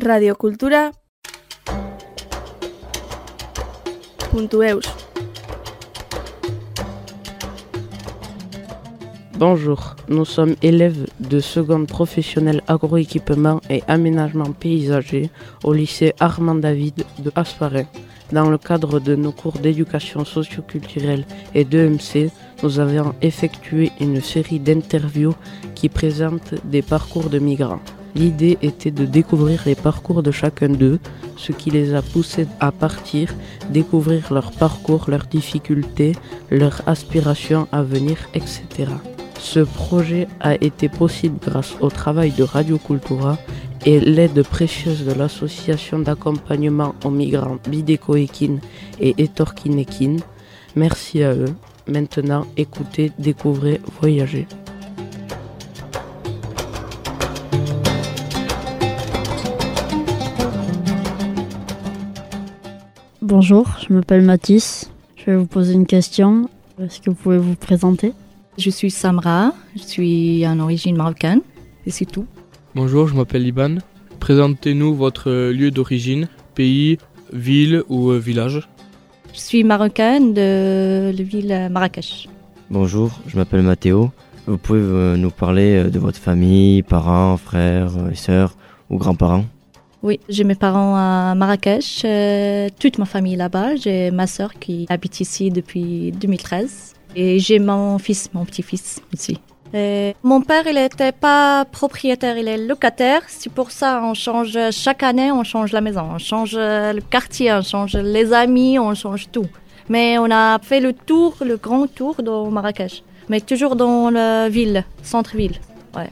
radiocultura .eus Bonjour, nous sommes élèves de seconde professionnelle agroéquipement et aménagement paysager au lycée Armand David de Asparin. Dans le cadre de nos cours d'éducation socioculturelle et d'EMC, nous avons effectué une série d'interviews qui présentent des parcours de migrants. L'idée était de découvrir les parcours de chacun d'eux, ce qui les a poussés à partir, découvrir leur parcours, leurs difficultés, leurs aspirations à venir, etc. Ce projet a été possible grâce au travail de Radio Cultura et l'aide précieuse de l'association d'accompagnement aux migrants Bideko Ekin et Etorkin Ekin. Merci à eux. Maintenant, écoutez, découvrez, voyagez. Bonjour, je m'appelle Mathis. Je vais vous poser une question. Est-ce que vous pouvez vous présenter? Je suis Samra, je suis en origine marocaine et c'est tout. Bonjour, je m'appelle Liban. Présentez-nous votre lieu d'origine, pays, ville ou euh, village. Je suis marocaine de la ville Marrakech. Bonjour, je m'appelle Mathéo. Vous pouvez euh, nous parler euh, de votre famille, parents, frères et sœurs ou grands-parents? Oui, j'ai mes parents à Marrakech, euh, toute ma famille là-bas. J'ai ma sœur qui habite ici depuis 2013 et j'ai mon fils, mon petit-fils aussi. Mon père, il n'était pas propriétaire, il est locataire. C'est pour ça on change chaque année, on change la maison, on change euh, le quartier, on change les amis, on change tout. Mais on a fait le tour, le grand tour dans Marrakech, mais toujours dans la ville, centre-ville. Ouais,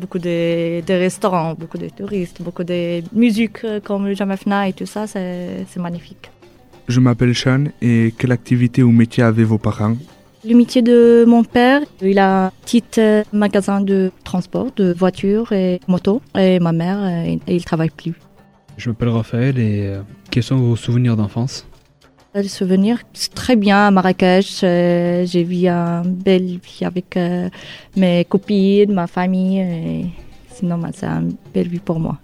beaucoup de, de restaurants, beaucoup de touristes, beaucoup de musique euh, comme le Jamafna et tout ça, c'est magnifique. Je m'appelle Sean et quelle activité ou métier avaient vos parents? Le métier de mon père, il a un petit euh, magasin de transport, de voitures et motos. Et ma mère, euh, il il travaille plus. Je m'appelle Raphaël et quels sont vos souvenirs d'enfance? Le souvenir, c'est très bien à Marrakech. euh, J'ai vu une belle vie avec euh, mes copines, ma famille. Et sinon, bah, c'est une belle vie pour moi.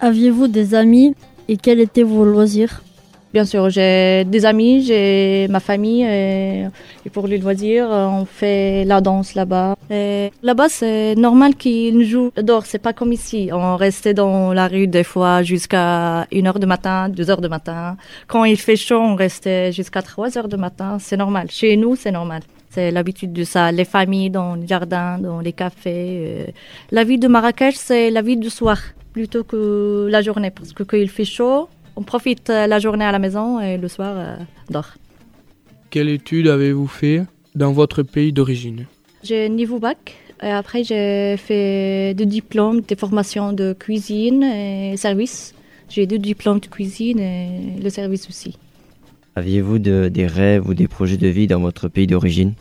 Aviez-vous des amis et quels étaient vos loisirs? Bien sûr, j'ai des amis, j'ai ma famille et, et pour les loisirs, on fait la danse là-bas. Là-bas, c'est normal qu'ils jouent dehors, c'est pas comme ici. On restait dans la rue des fois jusqu'à 1h du matin, 2h du matin. Quand il fait chaud, on restait jusqu'à 3h du matin, c'est normal. Chez nous, c'est normal. C'est l'habitude de ça. Les familles dans le jardin, dans les cafés. euh. La vie de Marrakech, c'est la vie du soir plutôt que la journée parce que quand il fait chaud, on profite euh, la journée à la maison et le soir, euh, dort. Quelle étude avez-vous fait dans votre pays d'origine? J'ai niveau bac et après j'ai fait des diplômes, des formations de cuisine et service. J'ai deux diplômes de cuisine et le service aussi. Aviez-vous de- des rêves ou des projets de vie dans votre pays d'origine?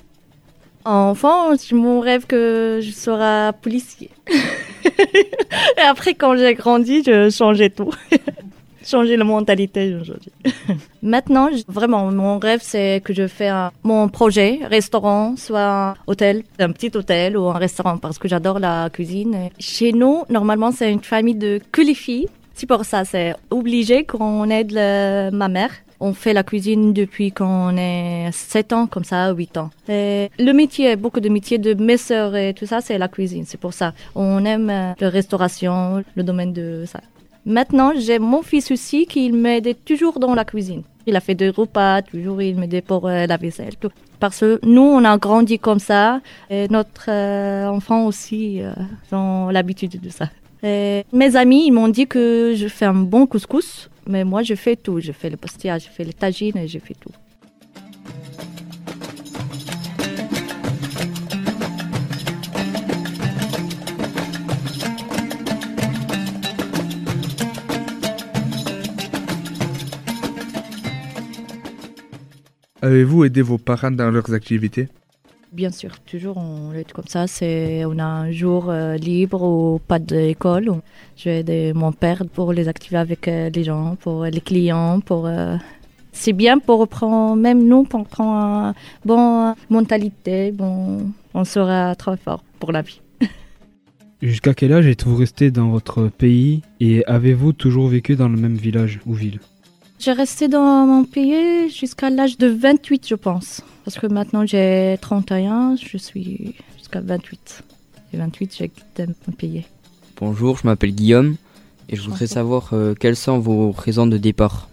Enfant, mon rêve que je serai policier. et après, quand j'ai grandi, je changeais tout. changer la mentalité aujourd'hui. Maintenant, vraiment, mon rêve, c'est que je fais mon projet, restaurant, soit un hôtel, un petit hôtel ou un restaurant, parce que j'adore la cuisine. Chez nous, normalement, c'est une famille de que les filles. C'est pour ça, c'est obligé qu'on aide ma mère. On fait la cuisine depuis qu'on est 7 ans, comme ça, 8 ans. Et le métier, beaucoup de métiers de mes sœurs et tout ça, c'est la cuisine. C'est pour ça. On aime euh, la restauration, le domaine de ça. Maintenant, j'ai mon fils aussi qui m'aide toujours dans la cuisine. Il a fait des repas, toujours il m'aidait pour euh, la vaisselle. Tout. Parce que nous, on a grandi comme ça. Et notre euh, enfant aussi euh, ont l'habitude de ça. Mes amis, ils m'ont dit que je fais un bon couscous. Mais moi, je fais tout. Je fais le pastilla, je fais le tagine et je fais tout. Avez-vous aidé vos parents dans leurs activités? Bien sûr, toujours on lutte comme ça. C'est on a un jour euh, libre ou pas d'école. Je vais aider mon père pour les activer avec euh, les gens, pour les clients, pour euh, c'est bien pour reprendre même nous pour prendre une bonne mentalité. Bon, on sera très fort pour la vie. Jusqu'à quel âge êtes-vous resté dans votre pays et avez-vous toujours vécu dans le même village ou ville? J'ai resté dans mon pays jusqu'à l'âge de 28, je pense. Parce que maintenant j'ai 31, je suis jusqu'à 28. Et 28, j'ai quitté mon pays. Bonjour, je m'appelle Guillaume et je voudrais savoir euh, quelles sont vos raisons de départ?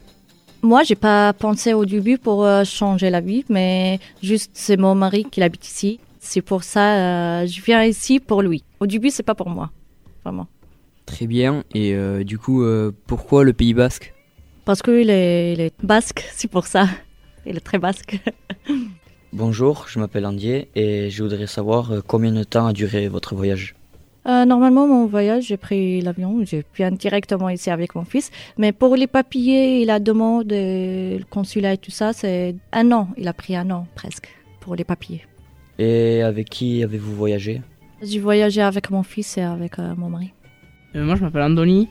Moi, j'ai pas pensé au début pour euh, changer la vie, mais juste c'est mon mari qui habite ici. C'est pour ça euh, je viens ici pour lui. Au début, c'est pas pour moi, vraiment. Très bien, et euh, du coup, euh, pourquoi le Pays Basque? Parce qu'il est, il est basque, c'est pour ça. Il est très basque. Bonjour, je m'appelle Andier et je voudrais savoir euh, combien de temps a duré votre voyage? Euh, normalement, mon voyage, j'ai pris l'avion, je viens directement ici avec mon fils. Mais pour les papiers et la demande, le consulat et tout ça, c'est un an. Il a pris un an presque pour les papiers. Et avec qui avez-vous voyagé? J'ai voyagé avec mon fils et avec euh, mon mari. Euh, moi, je m'appelle Andoni.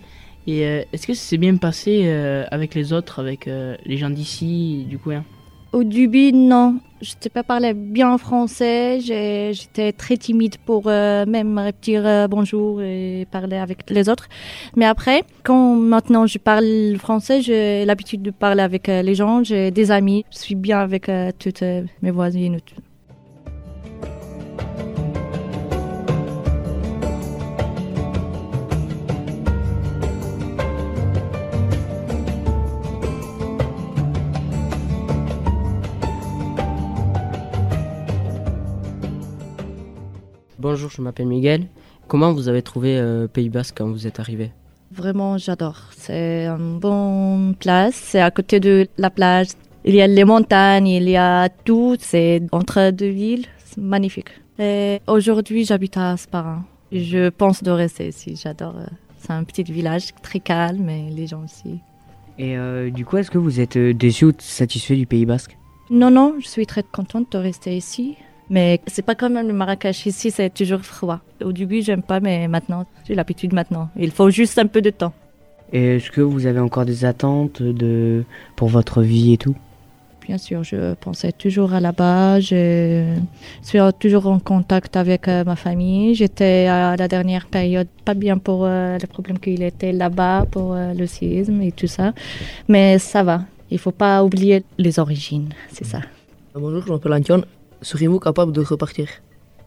Et euh, est-ce que ça s'est bien passé euh, avec les autres, avec euh, les gens d'ici, du coin Au début, non. Je ne sais pas bien français. J'étais très timide pour même dire bonjour et parler avec les autres. Mais après, quand maintenant je parle français, j'ai l'habitude de parler avec les gens. J'ai des amis. Je suis bien avec toutes mes voisines. Bonjour, je m'appelle Miguel. Comment vous avez trouvé euh, Pays Basque quand vous êtes arrivé? Vraiment, j'adore. C'est une bonne place. C'est à côté de la plage. Il y a les montagnes, il y a tout. C'est entre deux villes. C'est magnifique. Et aujourd'hui, j'habite à Asparin. Je pense de rester ici. J'adore. euh, C'est un petit village très calme et les gens aussi. Et euh, du coup, est-ce que vous êtes déçu ou satisfait du Pays Basque? Non, non, je suis très contente de rester ici. Mais c'est pas comme le Marrakech. Ici, c'est toujours froid. Au début, j'aime pas, mais maintenant, j'ai l'habitude maintenant. Il faut juste un peu de temps. Et est-ce que vous avez encore des attentes de... pour votre vie et tout? Bien sûr, je pensais toujours à là-bas. Je suis toujours en contact avec euh, ma famille. J'étais à la dernière période pas bien pour euh, le problème qu'il était là-bas, pour euh, le séisme et tout ça. Mais ça va. Il faut pas oublier les origines, c'est ça. Bonjour, je m'appelle Antion. Seriez-vous capable de repartir?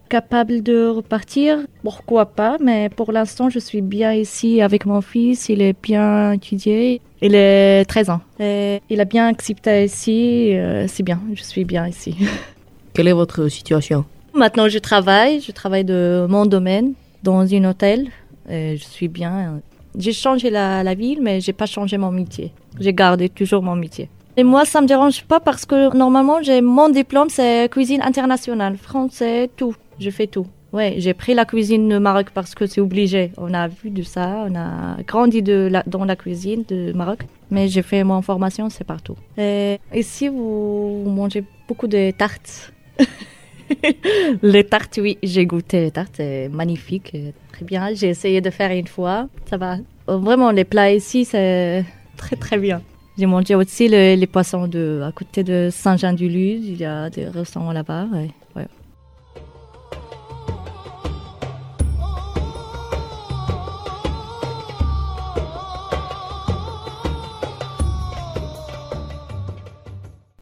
Capable de repartir? Pourquoi pas Mais pour l'instant, je suis bien ici avec mon fils. Il est bien étudié. Il est 13 ans. Et il a bien accepté ici. euh, c'est bien. Je suis bien ici. Quelle est votre situation? Maintenant, je travaille. Je travaille de mon domaine dans un hôtel. Et je suis bien. J'ai changé la, la ville, mais j'ai pas changé mon métier. J'ai gardé toujours mon métier. Et moi, ça me dérange pas parce que normalement, j'ai mon diplôme, c'est cuisine internationale, français, tout. Je fais tout. Ouais, j'ai pris la cuisine de Maroc parce que c'est obligé. On a vu de ça, on a grandi de la, dans la cuisine de Maroc. Mais j'ai fait mon formation, c'est partout. Et ici, vous, mangez beaucoup de tartes? les tartes, oui, j'ai goûté les tartes, c'est magnifique, très bien. J'ai essayé de faire une fois, ça va. Vraiment, les plats ici, c'est très très bien. J'ai mangé aussi le- les poissons de, à côté de Saint-Jean-du-Luz, il y a des restaurants là-bas. ouais, ouais.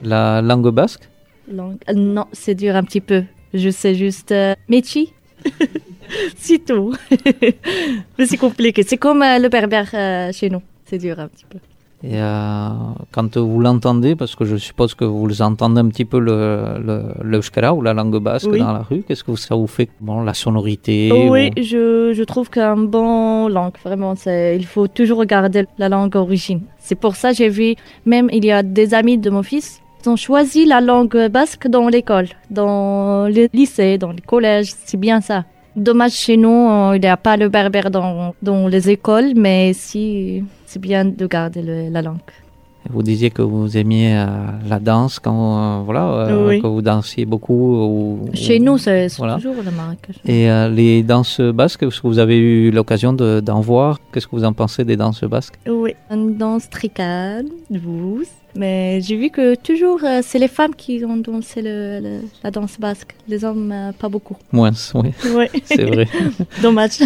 La langue basque? Langue- euh, Non, c'est dur un petit peu. Je sais juste euh, Mechi. c'est tout. Mais c'est compliqué. C'est comme euh, le berbère euh, chez nous. C'est dur un petit peu. Et euh, quand vous l'entendez, parce que je suppose que vous entendez un petit peu le, le, l'euskara ou la langue basque Oui. dans la rue, qu'est-ce que ça vous fait Bon, la sonorité Oui, ou- je, je trouve qu'un bon langue, vraiment, c'est, il faut toujours regarder la langue origine. C'est pour ça que j'ai vu, même il y a des amis de mon fils, ils ont choisi la langue basque dans l'école, dans le lycée, dans le collège, c'est bien ça. Dommage chez nous, euh, il n'y a pas le berbère dans, les écoles, mais si, c'est bien de garder la langue. Vous disiez que vous aimiez euh, la danse quand euh, voilà euh, Oui. que vous dansiez beaucoup. Ou, Chez ou- nous, c'est voilà. toujours le Marrakech. Et les danses basques, est-ce que vous avez eu l'occasion de- d'en voir Qu'est-ce que vous en pensez des danses basques? Oui, une danse très calme, douce. Mais j'ai vu que toujours, c'est les femmes qui ont dansé le- le- la danse basque. Les hommes, pas beaucoup. Moins, oui. Oui. C'est vrai. Dommage.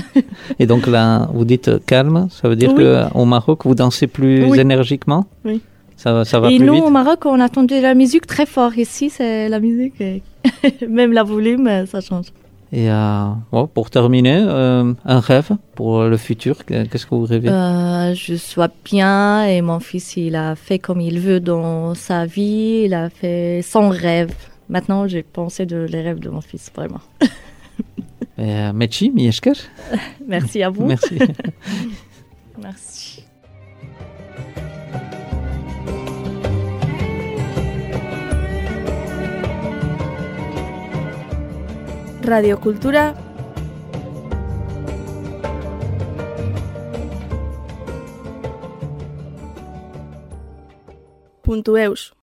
Et donc là, vous dites calme, ça veut dire Oui. qu'au Maroc, vous dansez plus énergiquement? Ça, ça va Et plus nous, vite au Maroc, on attendait la musique très fort. Ici, c'est la musique. Même la volume, ça change. Et euh, pour terminer, euh, un rêve pour le futur, qu'est-ce que vous rêvez? Euh, je sois bien et mon fils, il a fait comme il veut dans sa vie. Il a fait son rêve. Maintenant, j'ai pensé de les rêves de mon fils, vraiment. Merci à vous. Merci. Merci. Radio Cultura.